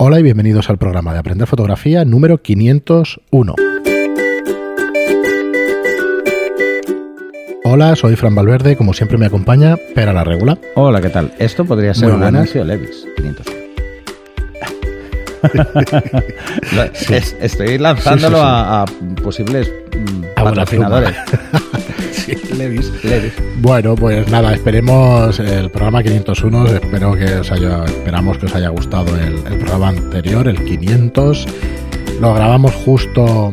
Hola y bienvenidos al programa de Aprender Fotografía número 501. Hola, soy Fran Valverde, como siempre me acompaña Pera la Regula. Hola, ¿qué tal? Esto podría ser Muy un buenas. anuncio Levis 501. Es- estoy lanzándolo Sí, sí, sí. A, a posibles A patrocinadores. Levis. Levis. Bueno, pues nada, esperemos el programa 501, espero que os haya, esperamos que os haya gustado el, el programa anterior, el 500. Lo grabamos justo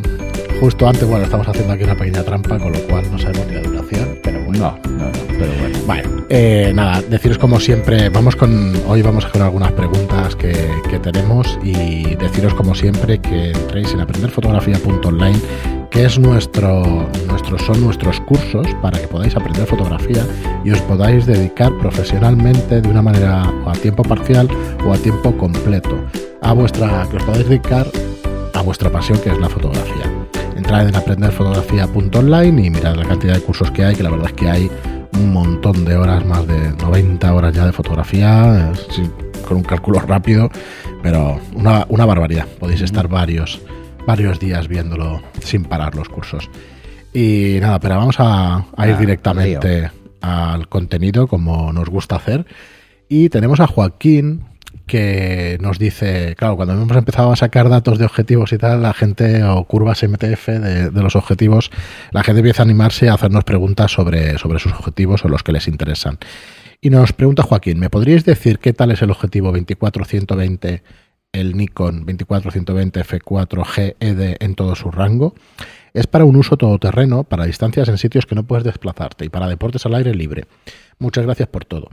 justo antes, bueno, estamos haciendo aquí una pequeña trampa, con lo cual no sabemos ni la duración. No, no, no, pero bueno. Bueno, eh, nada, deciros como siempre, vamos con, hoy vamos con algunas preguntas que, que tenemos y deciros como siempre que entréis en aprenderfotografía.online, que es nuestro, nuestros, son nuestros cursos para que podáis aprender fotografía y os podáis dedicar profesionalmente de una manera o a tiempo parcial o a tiempo completo a vuestra, que os podáis dedicar a vuestra pasión que es la fotografía. Entrad en aprenderfotografía.online y mirad la cantidad de cursos que hay, que la verdad es que hay un montón de horas, más de 90 horas ya de fotografía, con un cálculo rápido, pero una, una barbaridad. Podéis estar varios, varios días viéndolo sin parar los cursos. Y nada, pero vamos a, a ir Ah, directamente al contenido como nos gusta hacer. Y tenemos a Joaquín que nos dice, claro, cuando hemos empezado a sacar datos de objetivos y tal, la gente, o curvas MTF de, los objetivos, la gente empieza a animarse a hacernos preguntas sobre, sobre sus objetivos o los que les interesan. Y nos pregunta Joaquín, ¿me podríais decir qué tal es el objetivo 24-120, el Nikon 24-120 F4 GED E en todo su rango? Es para un uso todoterreno, para distancias en sitios que no puedes desplazarte y para deportes al aire libre. Muchas gracias por todo.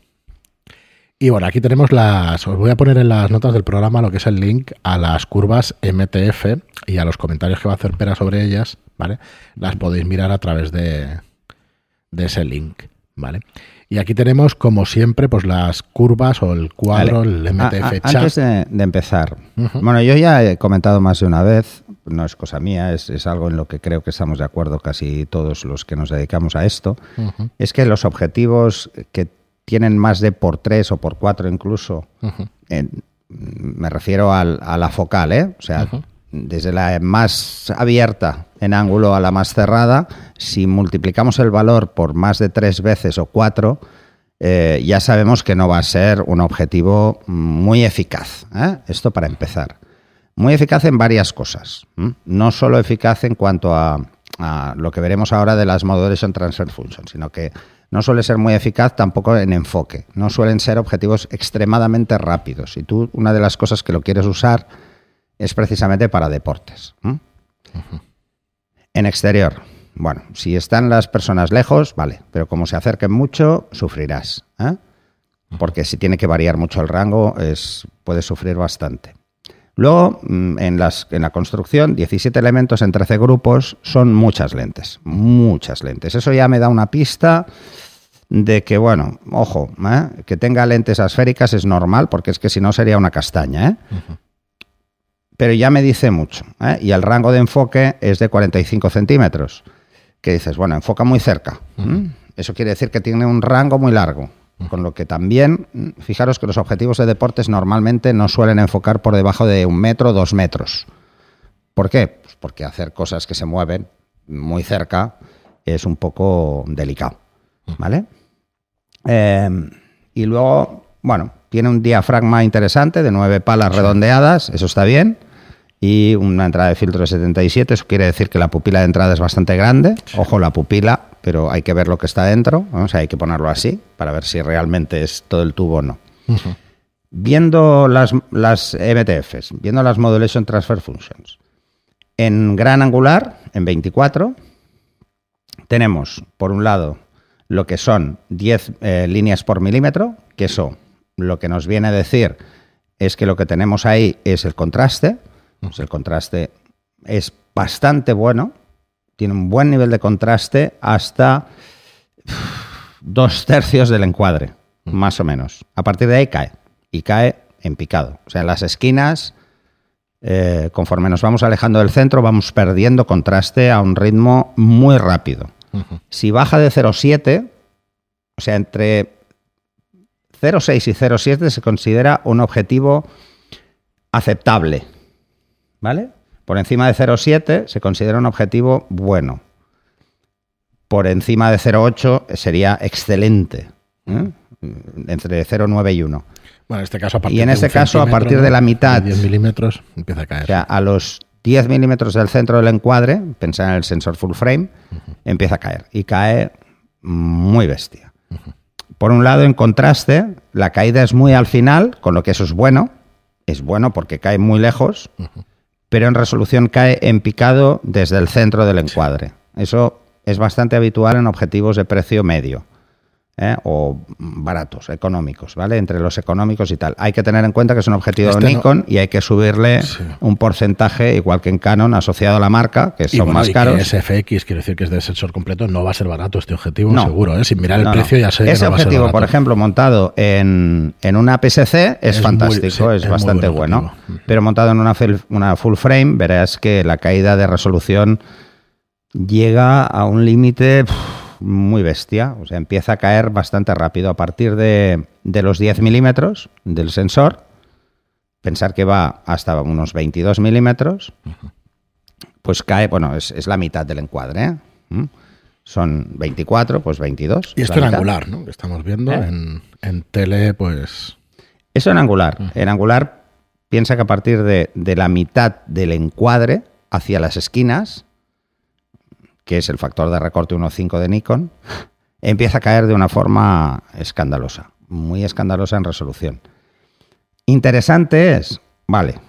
Y bueno, aquí tenemos las. Os voy a poner en las notas del programa lo que es el link a las curvas MTF y a los comentarios que va a hacer Pera sobre ellas, ¿vale? Las podéis mirar a través de, de ese link, ¿vale? Y aquí tenemos, como siempre, pues las curvas o el cuadro, Vale. el MTF A- a- chat. Antes de, de empezar, bueno, yo ya he comentado más de una vez, no es cosa mía, es, es algo en lo que creo que estamos de acuerdo casi todos los que nos dedicamos a esto, es que los objetivos que tienen más de por tres o por cuatro incluso, me refiero al- a la focal, ¿eh? O sea, desde la más abierta en ángulo a la más cerrada, si multiplicamos el valor por más de tres veces o cuatro, eh, ya sabemos que no va a ser un objetivo muy eficaz. ¿eh? Esto para empezar. Muy eficaz en varias cosas. No solo eficaz en cuanto a, a lo que veremos ahora de las Modulation Transfer Functions, sino que no suele ser muy eficaz tampoco en enfoque. No suelen ser objetivos extremadamente rápidos. Y tú, una de las cosas que lo quieres usar es precisamente para deportes. En exterior, bueno, si están las personas lejos, vale, pero como se acerquen mucho, sufrirás. ¿eh? Porque si tiene que variar mucho el rango, es, puedes sufrir bastante. Luego, mm, en, las, en la construcción, 17 elementos en 13 grupos son muchas lentes, muchas lentes. Eso ya me da una pista de que, bueno, ojo, ¿eh? que tenga lentes asféricas es normal, porque es que si no sería una castaña, ¿eh? Pero ya me dice mucho. ¿eh? Y el rango de enfoque es de 45 centímetros. Que dices, bueno, enfoca muy cerca. Eso quiere decir que tiene un rango muy largo. Con lo que también, fijaros que los objetivos de deportes normalmente no suelen enfocar por debajo de un metro, dos metros. ¿Por qué? Pues porque hacer cosas que se mueven muy cerca es un poco delicado. ¿Vale? Eh, y luego, bueno, tiene un diafragma interesante de nueve palas redondeadas, eso está bien. Y una entrada de filtro de 77, eso quiere decir que la pupila de entrada es bastante grande. Ojo, la pupila, pero hay que ver lo que está dentro. ¿no? O sea, hay que ponerlo así para ver si realmente es todo el tubo o no. Viendo las, las MTFs, viendo las Modulation Transfer Functions, en gran angular, en 24, tenemos, por un lado, lo que son 10 eh, líneas por milímetro, que eso lo que nos viene a decir es que lo que tenemos ahí es el contraste. Pues el contraste es bastante bueno, tiene un buen nivel de contraste hasta dos tercios del encuadre, más o menos. A partir de ahí cae, y cae en picado. O sea, en las esquinas, eh, conforme nos vamos alejando del centro, vamos perdiendo contraste a un ritmo muy rápido. Si baja de 0,7, o sea, entre 0,6 y 0,7 se considera un objetivo aceptable. ¿Vale? Por encima de 0,7 se considera un objetivo bueno. Por encima de 0,8 sería excelente. ¿eh? Entre 0,9 y 1. Bueno, en este caso, a partir Y en de este caso, a partir de la mitad. 10 milímetros empieza a caer. O sea, a los 10 milímetros del centro del encuadre, pensar en el sensor full frame, empieza a caer. Y cae muy bestia. Por un lado, en contraste, la caída es muy al final, con lo que eso es bueno. Es bueno porque cae muy lejos, pero en resolución cae en picado desde el centro del encuadre. Eso es bastante habitual en objetivos de precio medio. ¿Eh? o baratos, económicos, ¿vale? Entre los económicos y tal. Hay que tener en cuenta que es un objetivo Este no- Nikon y hay que subirle Sí. un porcentaje, igual que en Canon, asociado a la marca, que Y son bueno, más y que caros. es FX, quiere decir que es de sensor completo, no va a ser barato este objetivo, No. seguro, ¿eh? Sin mirar el No, precio ya sé que Ese no va a ser objetivo, por ejemplo, montado en, en una PSC es, Es muy- fantástico, sí, es, bastante buen bueno. objetivo. Pero montado en una, full- una full frame, verás que la caída de resolución llega a un límite muy bestia. O sea, empieza a caer bastante rápido. A partir de, de los 10 milímetros del sensor, pensar que va hasta unos 22 milímetros, pues cae, bueno, es, es la mitad del encuadre. ¿eh? ¿Mm? Son 24, pues 22. Y es esto en angular, ¿no? Que estamos viendo ¿Eh? en, en tele, pues... Eso en angular. En angular, piensa que a partir de, de la mitad del encuadre hacia las esquinas, que es el factor de recorte 1.5 de Nikon, empieza a caer de una forma escandalosa, muy escandalosa en resolución. Interesante es, vale,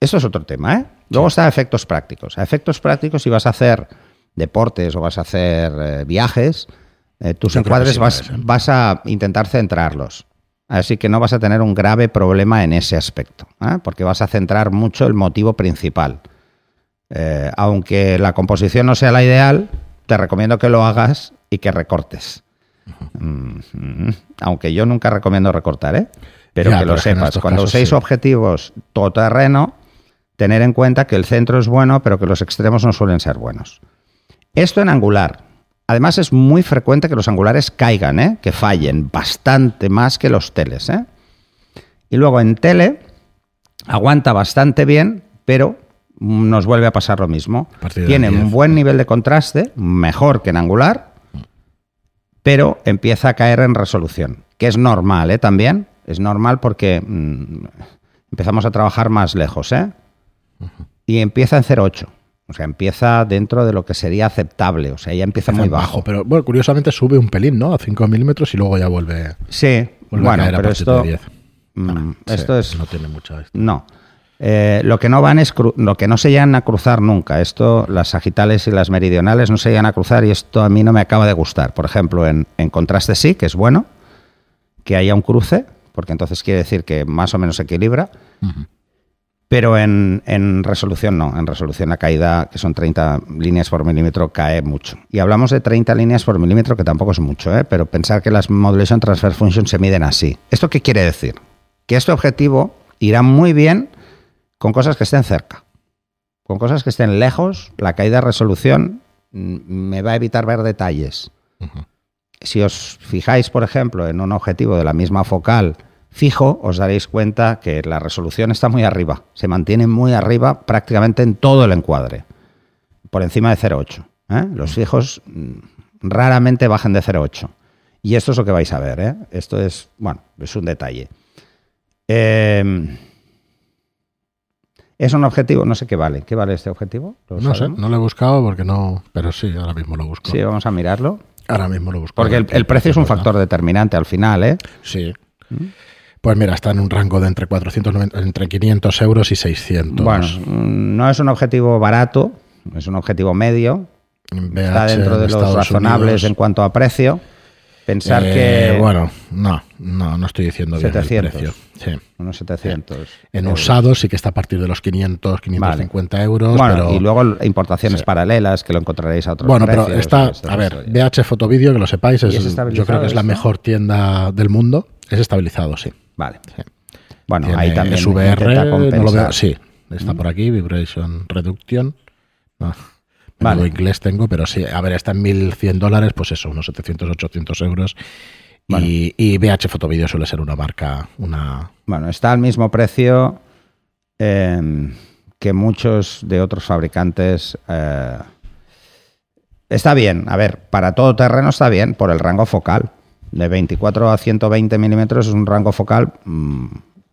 eso es otro tema, ¿eh? Luego está efectos prácticos. A efectos prácticos, si vas a hacer deportes o vas a hacer eh, viajes, eh, tus Yo encuadres sí vas a intentar centrarlos. Así que no vas a tener un grave problema en ese aspecto, ¿eh? porque vas a centrar mucho el motivo principal. Eh, aunque la composición no sea la ideal, te recomiendo que lo hagas y que recortes. Mm, mm. Aunque yo nunca recomiendo recortar, ¿eh? Pero Ya, que lo pero sepas. Cuando casos uséis sí. objetivos todoterreno, tener en cuenta que el centro es bueno, pero que los extremos no suelen ser buenos. Esto en angular. Además es muy frecuente que los angulares caigan, ¿eh? que fallen bastante más que los teles. ¿eh? Y luego en tele aguanta bastante bien, pero nos vuelve a pasar lo mismo. A Tiene 10. un buen nivel de contraste, mejor que en angular, pero empieza a caer en resolución, que es normal ¿eh? también. Es normal porque mm, empezamos a trabajar más lejos. ¿eh? Y empieza en 0,8. O sea, empieza dentro de lo que sería aceptable. O sea, ya empieza muy bajo. Pero bueno, curiosamente sube un pelín, ¿no? A 5 milímetros y luego ya vuelve, Sí, vuelve bueno, a caer a pero partir esto, de 10. mm, Ah, sí, esto es No tiene mucha... No. Eh, lo que no van es lo que no se llegan a cruzar nunca. Esto, las sagitales y las meridionales no se llegan a cruzar y esto a mí no me acaba de gustar. Por ejemplo, en, en contraste sí, que es bueno que haya un cruce, porque entonces quiere decir que más o menos se equilibra. Pero en, en resolución no. En resolución la caída, que son 30 líneas por milímetro, cae mucho. Y hablamos de 30 líneas por milímetro, que tampoco es mucho, ¿eh? pero pensar que las Modulation Transfer Functions se miden así. ¿Esto qué quiere decir? Que este objetivo irá muy bien con cosas que estén cerca. Con cosas que estén lejos, la caída de resolución me va a evitar ver detalles. Si os fijáis, por ejemplo, en un objetivo de la misma focal fijo, os daréis cuenta que la resolución está muy arriba. Se mantiene muy arriba prácticamente en todo el encuadre. Por encima de 0,8. ¿eh? Los fijos raramente bajan de 0,8. Y esto es lo que vais a ver. ¿eh? Esto es, bueno, es un detalle. Eh, es un objetivo, no sé qué vale. ¿Qué vale este objetivo? ¿Lo No sé, no lo he buscado porque no... Pero sí, ahora mismo lo busco. Sí, vamos a mirarlo. Ahora mismo lo busco. Porque el, el precio es un factor determinante al final, ¿eh? Sí. Pues mira, está en un rango de entre 490, entre 500 euros y 600. Bueno, mm, no es un objetivo barato, es un objetivo medio. VH Está dentro en de los Estados razonables Unidos, en cuanto a precio. Pensar eh, que. Bueno, no, no, no estoy diciendo bien 700. el precio. Sí. Unos 700. En euros. usados sí que está a partir de los 500, 550 euros. Bueno, pero, y luego importaciones Sí. paralelas que lo encontraréis a otros bueno, pero está, a ver. VH Fotovideo, que lo sepáis, ¿Y es, es yo creo que es la mejor tienda del mundo. Es estabilizado, sí. Vale. Sí. Bueno, Tiene ahí también SVR, no lo veo, sí, está por aquí, Vibration Reduction. No, Vale. inglés tengo, pero sí, a ver, está en 1100 dólares, pues eso, unos 700, 800 euros. Y, y VH Fotovideo suele ser una marca, una... Bueno, está al mismo precio eh, que muchos de otros fabricantes. eh, está bien, a ver, para todo terreno está bien por el rango focal. De 24 a 120 milímetros es un rango focal mm,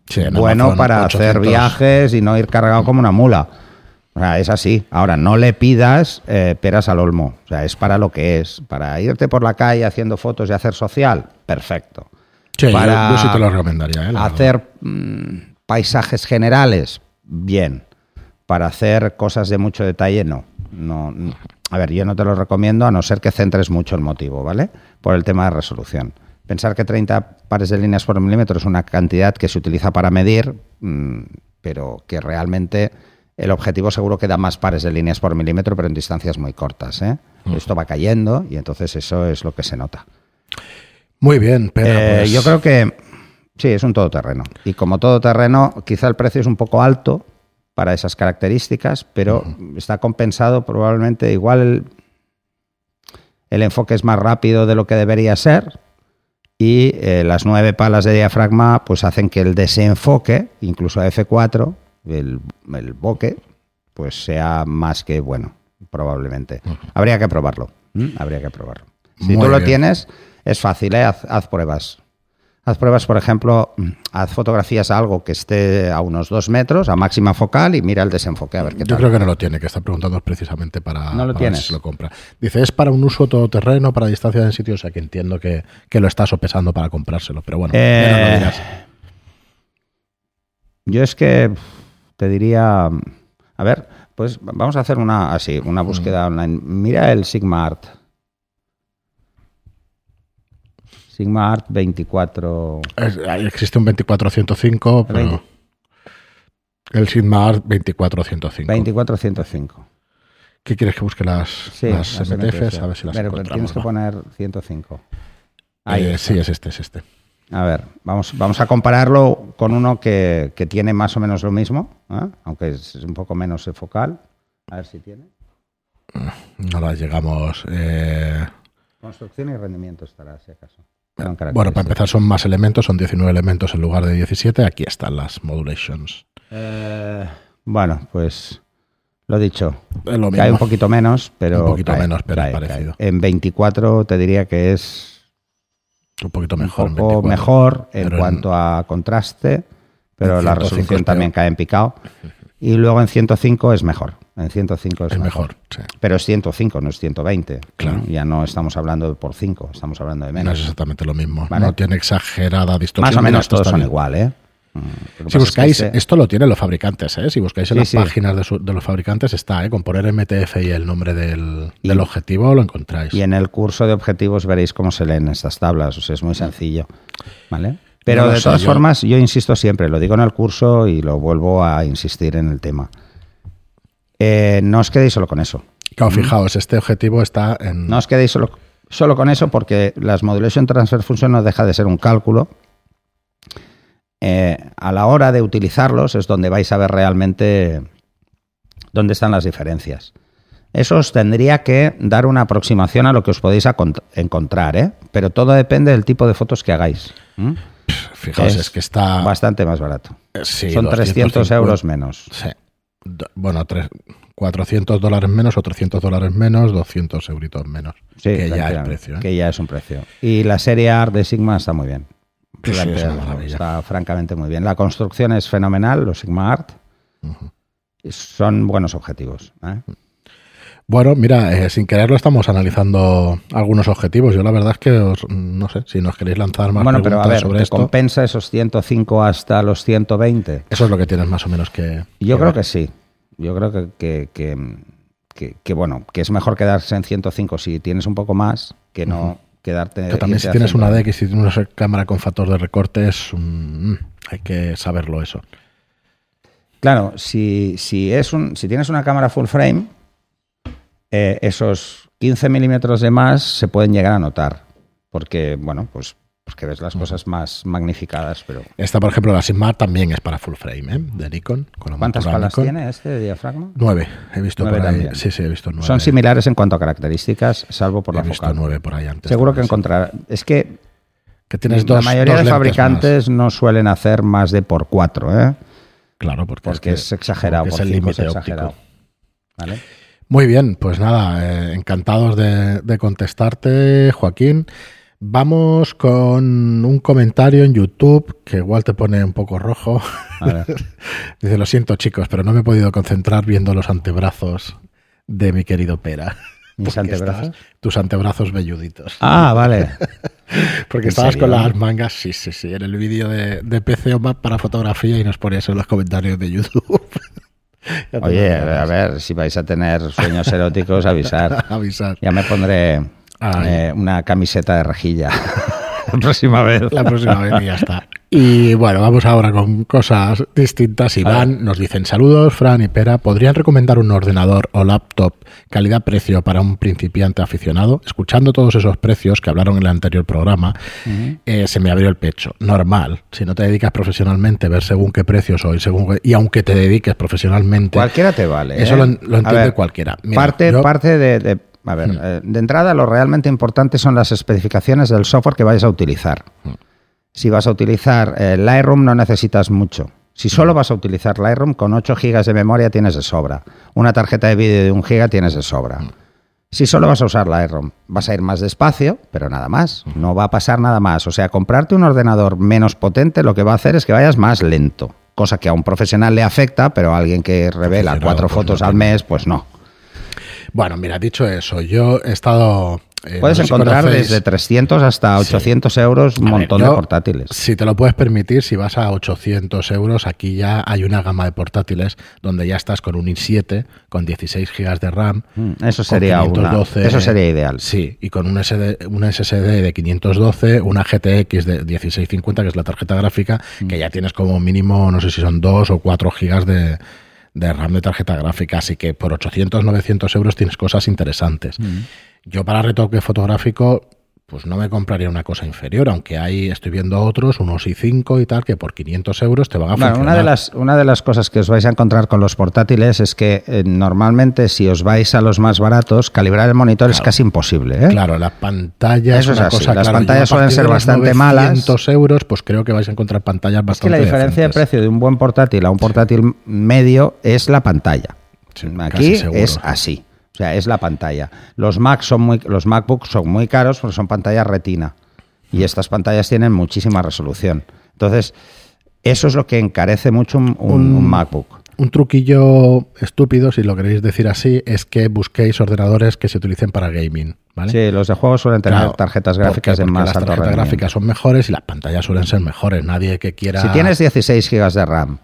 Sí, bueno Amazon, para hacer 800. viajes y no ir cargado como una mula. O sea, es así. Ahora, no le pidas eh, peras al olmo. O sea, es para lo que es. Para irte por la calle haciendo fotos y hacer social, perfecto. Sí, yo- para yo, sí te lo recomendaría. ¿eh? La hacer mm, paisajes generales, bien. Para hacer cosas de mucho detalle, no. no. n- A ver, yo no te lo recomiendo a no ser que centres mucho el motivo, ¿vale? Por el tema de resolución. Pensar que 30 pares de líneas por milímetro es una cantidad que se utiliza para medir, mm, pero que realmente el objetivo seguro que da más pares de líneas por milímetro, pero en distancias muy cortas. ¿eh? Esto va cayendo y entonces eso es lo que se nota. Muy bien, pero Eh, pues, Yo creo que sí, es un todoterreno. Y como todoterreno, quizá el precio es un poco alto para esas características, pero está compensado probablemente igual el, el enfoque es más rápido de lo que debería ser y eh, las nueve palas de diafragma pues hacen que el desenfoque, incluso a F4, el, el bokeh, pues sea más que bueno, probablemente. Habría que probarlo. Habría que probarlo. Si Muy tú lo bien. tienes, es fácil, ¿eh? haz, haz pruebas. Haz pruebas, por ejemplo, mm, haz fotografías a algo que esté a unos dos metros, a máxima focal, y mira el desenfoque, a ver qué yo tal. creo que no lo tiene, que está preguntando precisamente para, ¿No lo para ver si lo compra. Dice, es para un uso todoterreno, para distancia en sitio, o sea que entiendo que, que lo está sopesando para comprárselo, pero bueno, Eh, ya no lo dirás. Yo es que te diría, a ver, pues vamos a hacer una así, una búsqueda online. Mira el Sigma Art. Sigma Art 24. Es- ahí existe un 2405, pero el Sigma Art 2405. 2405. ¿Qué quieres que busque las, Sí, las las MTFs? A ver si las Pero encontramos. tienes que poner 105. Ahí Eh, está. sí, es este, es este. A ver, vamos, vamos a compararlo con uno que, que tiene más o menos lo mismo, ¿eh? aunque es un poco menos focal. A ver si tiene. No las llegamos. eh, Construcción y rendimiento estará, si acaso. Son bueno, para empezar son más elementos, son 19 elementos en lugar de 17. Aquí están las modulations. Eh, bueno, pues lo dicho. Es lo Cae un poquito menos, pero. Un poquito cae, menos, pero es parecido. En 24 te diría que es Un poquito mejor. un en poco 24. mejor en cuanto a contraste, pero la 105 resolución es también cae en picado. Y luego en 105 es mejor. En 105 es, Es mejor. sí. Pero es 105, no es 120. Claro. ¿no? Ya no estamos hablando de por 5, estamos hablando de No es menos. exactamente lo mismo. Vale. No tiene exagerada distorsión. Más o menos todos son igual, ¿eh? Mm, Si pasa es que buscáis, este- esto lo tienen los fabricantes, ¿eh? Si buscáis en Sí, las sí. páginas de, su- de los fabricantes está, ¿eh? Con poner MTF y el nombre del, Y- del objetivo lo encontráis. Y en el curso de objetivos veréis cómo se leen estas tablas, o sea, es muy sencillo. ¿Vale? Pero No de todas yo- formas, yo insisto siempre, lo digo en el curso y lo vuelvo a insistir en el tema. Eh, no os quedéis solo con eso. Claro, fijaos, este objetivo está en. No os quedéis solo, solo con eso porque las Modulation Transfer Function no deja de ser un cálculo. Eh, a la hora de utilizarlos es donde vais a ver realmente dónde están las diferencias. Eso os tendría que dar una aproximación a lo que os podéis encontrar, ¿eh? pero todo depende del tipo de fotos que hagáis. ¿m? Fijaos, es, que está. bastante más barato. eh, sí, Son 300 250. euros menos. Sí. Bueno, tres- 400 dólares menos o 300 dólares menos, 200 euritos menos. Sí, que ya es precio. ¿eh? Que ya es un precio. Y la serie ART de Sigma está muy bien. Es está francamente muy bien. La construcción es fenomenal, los Sigma Art. Son buenos objetivos. ¿eh? Bueno, mira, eh, sin quererlo estamos analizando algunos objetivos. Yo la verdad es que os- no sé si nos queréis lanzar más Bueno, pero a ver, sobre ¿te esto. compensa esos 105 hasta los 120? Eso es lo que tienes más o menos que. Yo que creo ver. que sí. Yo creo que, que, que- que- que, bueno, que es mejor quedarse en 105 si tienes un poco más que no quedarte. Que también si tienes una 120. DX y tienes una cámara con factor de recorte, es un- mm, hay que saberlo eso. Claro, si, si, es un, si tienes una cámara full frame, eh, esos 15 milímetros de más se pueden llegar a notar. Porque, bueno, pues, pues que ves las cosas más magnificadas, pero. Esta, por ejemplo, la Sigma también es para full frame, ¿eh? De Nikon. Con la ¿Cuántas palas Nikon. tiene este de diafragma? Nueve. He visto Nueve por ahí. Sí, sí, he visto nueve. Son similares en cuanto a características, salvo por He la visto focal. nueve por ahí antes. Seguro que sí. encontrar. Es que Que tienes la dos mayoría dos de fabricantes no suelen hacer más de por cuatro, ¿eh? Claro, porque, porque es, exagerado, es el es límite exagerado. óptico. ¿Vale? Muy bien, pues nada, eh, encantados de, de contestarte, Joaquín. Vamos con un comentario en YouTube que igual te pone un poco rojo. Dice, lo siento chicos, pero no me he podido concentrar viendo los antebrazos de mi querido Pera. ¿Mis antebrazos? estabas- tus antebrazos velluditos. Ah, vale. Porque ¿en estabas serio? con las mangas, sí, sí, sí, en el vídeo de, de PC o Mac para fotografía y nos ponías en los comentarios de YouTube. Oye, a ver, si vais a tener sueños eróticos, avisar. Avisar. Ya me pondré. Eh, una camiseta de rejilla. La próxima vez. La próxima vez y ya está. Y bueno, vamos ahora con cosas distintas. Iván nos dicen saludos, Fran y Pera. ¿Podrían recomendar un ordenador o laptop calidad-precio para un principiante aficionado? Escuchando todos esos precios que hablaron en el anterior programa, eh, se me abrió el pecho. Normal. Si no te dedicas profesionalmente, ver según qué precios hoy, según qué- y aunque te dediques profesionalmente, Cualquiera te vale. Eso ¿eh? lo A entiende ver, cualquiera. Mira, parte, yo- parte de, de- A ver, eh, de entrada lo realmente importante son las especificaciones del software que vayas a utilizar. Hmm. Si vas a utilizar eh, Lightroom no necesitas mucho. Si solo Hmm. vas a utilizar Lightroom, con 8 GB de memoria tienes de sobra. Una tarjeta de vídeo de 1 GB tienes de sobra. Hmm. Si solo vas a usar Lightroom, vas a ir más despacio, pero nada más. Hmm. No va a pasar nada más. O sea, comprarte un ordenador menos potente lo que va a hacer es que vayas más lento. Cosa que a un profesional le afecta, pero a alguien que revela cuatro pues fotos no al mes, pues no. Bueno, mira, dicho eso, yo he estado... eh, Puedes no sé si encontrar conocéis- desde 300 hasta Sí. 800 euros un A ver, montón yo, de portátiles. Si te lo puedes permitir, si vas a 800 euros, aquí ya hay una gama de portátiles donde ya estás con un i7 con 16 gigas de RAM. Mm, Eso sería, una- 512, eso sería ideal. Sí, y con un, SD, un SSD de 512, una GTX de 1650, que es la tarjeta gráfica, Mm. que ya tienes como mínimo, no sé si son 2 o 4 gigas de, de RAM de tarjeta gráfica. Así que por 800, 900 euros tienes cosas interesantes. Mm. Yo para retoque fotográfico, pues no me compraría una cosa inferior, aunque ahí estoy viendo otros, unos i5 y tal, que por 500 euros te van a Bueno, funcionar. una de, las, una de las cosas que os vais a encontrar con los portátiles es que eh, normalmente si os vais a los más baratos, calibrar el monitor es casi imposible. ¿eh? Claro, la pantalla Eso es es una así, cosa. las claro, pantallas suelen ser bastante malas. 900 euros, pues creo que vais a encontrar pantallas Es que bastante la diferencia de precio de un buen portátil a un portátil medio es la pantalla. Sí, Aquí es sí. así. O sea, es la pantalla. Los Mac son muy, los MacBooks son muy caros porque son pantallas retina. Y estas pantallas tienen muchísima resolución. Entonces, eso es lo que encarece mucho un, un- Un- un MacBook. Un truquillo estúpido, si lo queréis decir así, es que busquéis ordenadores que se utilicen para gaming. ¿vale? Sí, los de juegos suelen tener Claro, tarjetas ¿por gráficas de más las alto tarjetas rendimiento. gráficas son mejores y las pantallas suelen ser mejores. Nadie que quiera. Si tienes 16 GB de RAM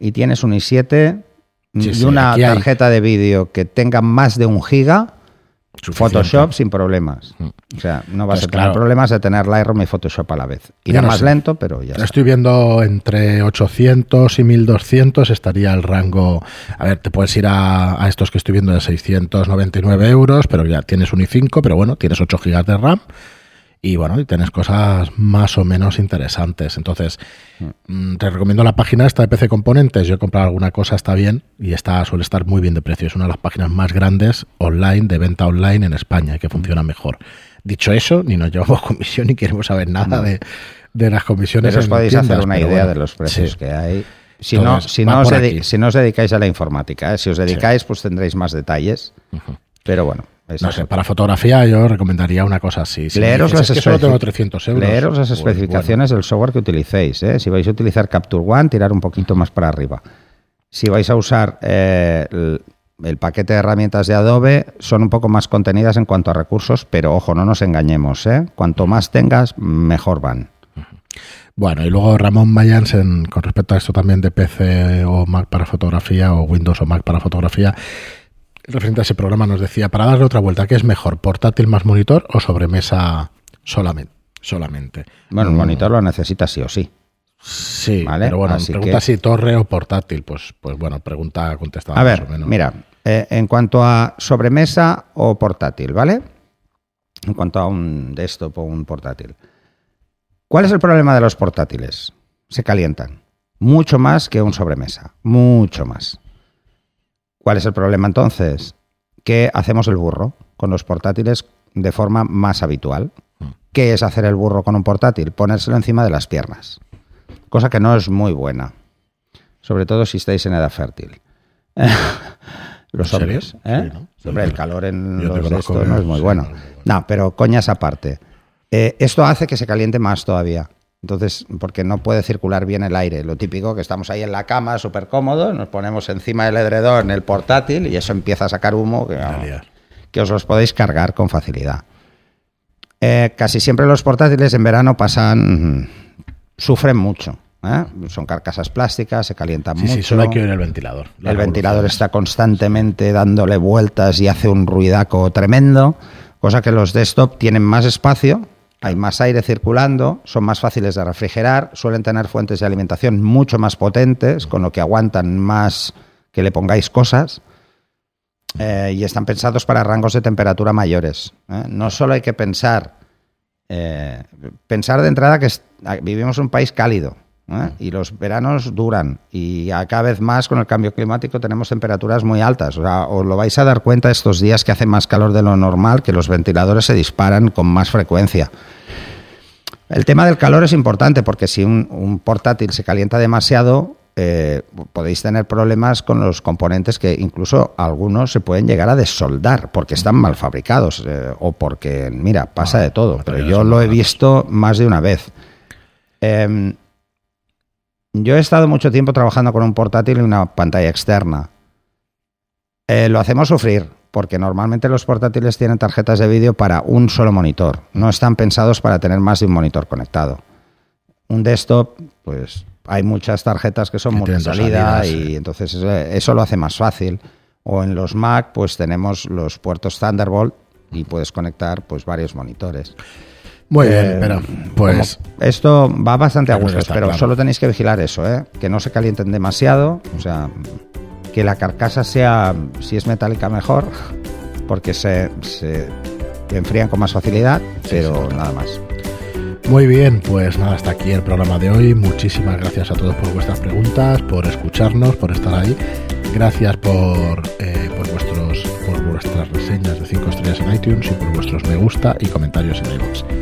y tienes un i7 Sí, y una hay- tarjeta de vídeo que tenga más de un giga, Suficiente. Photoshop sin problemas. O sea, no vas Pues a tener claro. problemas de tener Lightroom y Photoshop a la vez. Irá no más sé. lento, pero ya está. Estoy viendo entre 800 y 1200 estaría el rango. A ver, te puedes ir a, a estos que estoy viendo de 699 euros, pero ya tienes un i5, pero bueno, tienes 8 gigas de RAM. Y bueno, y tienes cosas más o menos interesantes. Entonces, mm, te recomiendo la página esta de PC Componentes. Yo he comprado alguna cosa, está bien, y está, suele estar muy bien de precio. Es una de las páginas más grandes online, de venta online en España, que funciona mejor. Dicho eso, ni nos llevamos comisión ni queremos saber nada de, de las comisiones. Pero os podéis tiendas, hacer una idea bueno, de los precios sí. que hay. Si no, os si no os dedicáis a la informática, ¿eh? si os dedicáis, pues tendréis más detalles. Pero bueno, No sé, para fotografía yo recomendaría una cosa así. Si Leeros dices, las, "Es que solo especi- tengo 300 euros. leeros las pues, especificaciones del software que utilicéis. ¿eh? Si vais a utilizar Capture One, tirar un poquito más para arriba. Si vais a usar eh, el, el paquete de herramientas de Adobe, son un poco más contenidas en cuanto a recursos, pero ojo, no nos engañemos. ¿eh? Cuanto más tengas, mejor van. Bueno, y luego Ramón Mayans, en- con respecto a esto también de PC o Mac para fotografía o Windows o Mac para fotografía, referente a ese programa nos decía, para darle otra vuelta, ¿qué es mejor, portátil más monitor o sobremesa solamente? solamente? Bueno, el Mm, monitor lo necesita sí o sí. Sí, Vale, pero bueno, así pregunta que- si torre o portátil, pues, pues bueno, pregunta contestada A más ver, o menos. mira, eh, en cuanto a sobremesa o portátil, ¿vale? En cuanto a un desktop o un portátil. ¿Cuál es el problema de los portátiles? Se calientan. Mucho más que un sobremesa. Mucho más. ¿Cuál es el problema entonces? Que hacemos el burro con los portátiles de forma más habitual. ¿Qué es hacer el burro con un portátil? Ponérselo encima de las piernas. Cosa que no es muy buena. sobre todo si estáis en edad fértil. los ¿En hombres. serio? ¿eh? Sí, ¿no? Hombre, el calor en los de esto no es muy sí, bueno. no es muy bueno. No, pero coñas aparte. Eh, esto hace que se caliente más todavía. Entonces, porque no puede circular bien el aire. Lo típico que estamos ahí en la cama, súper cómodos, nos ponemos encima del edredón el portátil y eso empieza a sacar humo que, A liar. que os los podéis cargar con facilidad. Eh, casi siempre los portátiles en verano pasan, sufren mucho. ¿eh? Son carcasas plásticas, se calientan Sí, mucho. sí, solo hay que oír el ventilador. La El ventilador está constantemente dándole vueltas y hace un ruidaco tremendo, cosa que los desktop tienen más espacio, hay más aire circulando, son más fáciles de refrigerar, suelen tener fuentes de alimentación mucho más potentes, con lo que aguantan más que le pongáis cosas. eh, y están pensados para rangos de temperatura mayores. ¿eh? No solo hay que pensar, eh, pensar de entrada que vivimos en un país cálido ¿eh? y los veranos duran y a cada vez más con el cambio climático tenemos temperaturas muy altas. O sea, os lo vais a dar cuenta estos días que hace más calor de lo normal, que los ventiladores se disparan con más frecuencia. El tema del calor es importante porque si un, un portátil se calienta demasiado, eh, podéis tener problemas con los componentes que incluso algunos se pueden llegar a desoldar porque están mal fabricados eh, o porque, mira, pasa de todo. Pero yo lo he visto más de una vez. Em, yo he estado mucho tiempo trabajando con un portátil y una pantalla externa. Eh, lo hacemos sufrir, porque normalmente los portátiles tienen tarjetas de vídeo para un solo monitor. No están pensados para tener más de un monitor conectado. Un desktop, pues hay muchas tarjetas que son multisalida y sí. entonces eh, eso lo hace más fácil. O en los Mac, pues tenemos los puertos Thunderbolt y puedes conectar pues varios monitores. Muy Eh, bien, pero pues esto va bastante a gusto, pero claro. solo tenéis que vigilar eso, ¿eh? que no se calienten demasiado, o sea, que la carcasa sea, si es metálica mejor, porque se, se enfrían con más facilidad, pero nada más. Muy bien, pues nada, hasta aquí el programa de hoy. Muchísimas gracias a todos por vuestras preguntas, por escucharnos, por estar ahí. Gracias por, eh, por, vuestros, por vuestras reseñas de 5 estrellas en iTunes y por vuestros me gusta y comentarios en iVoox.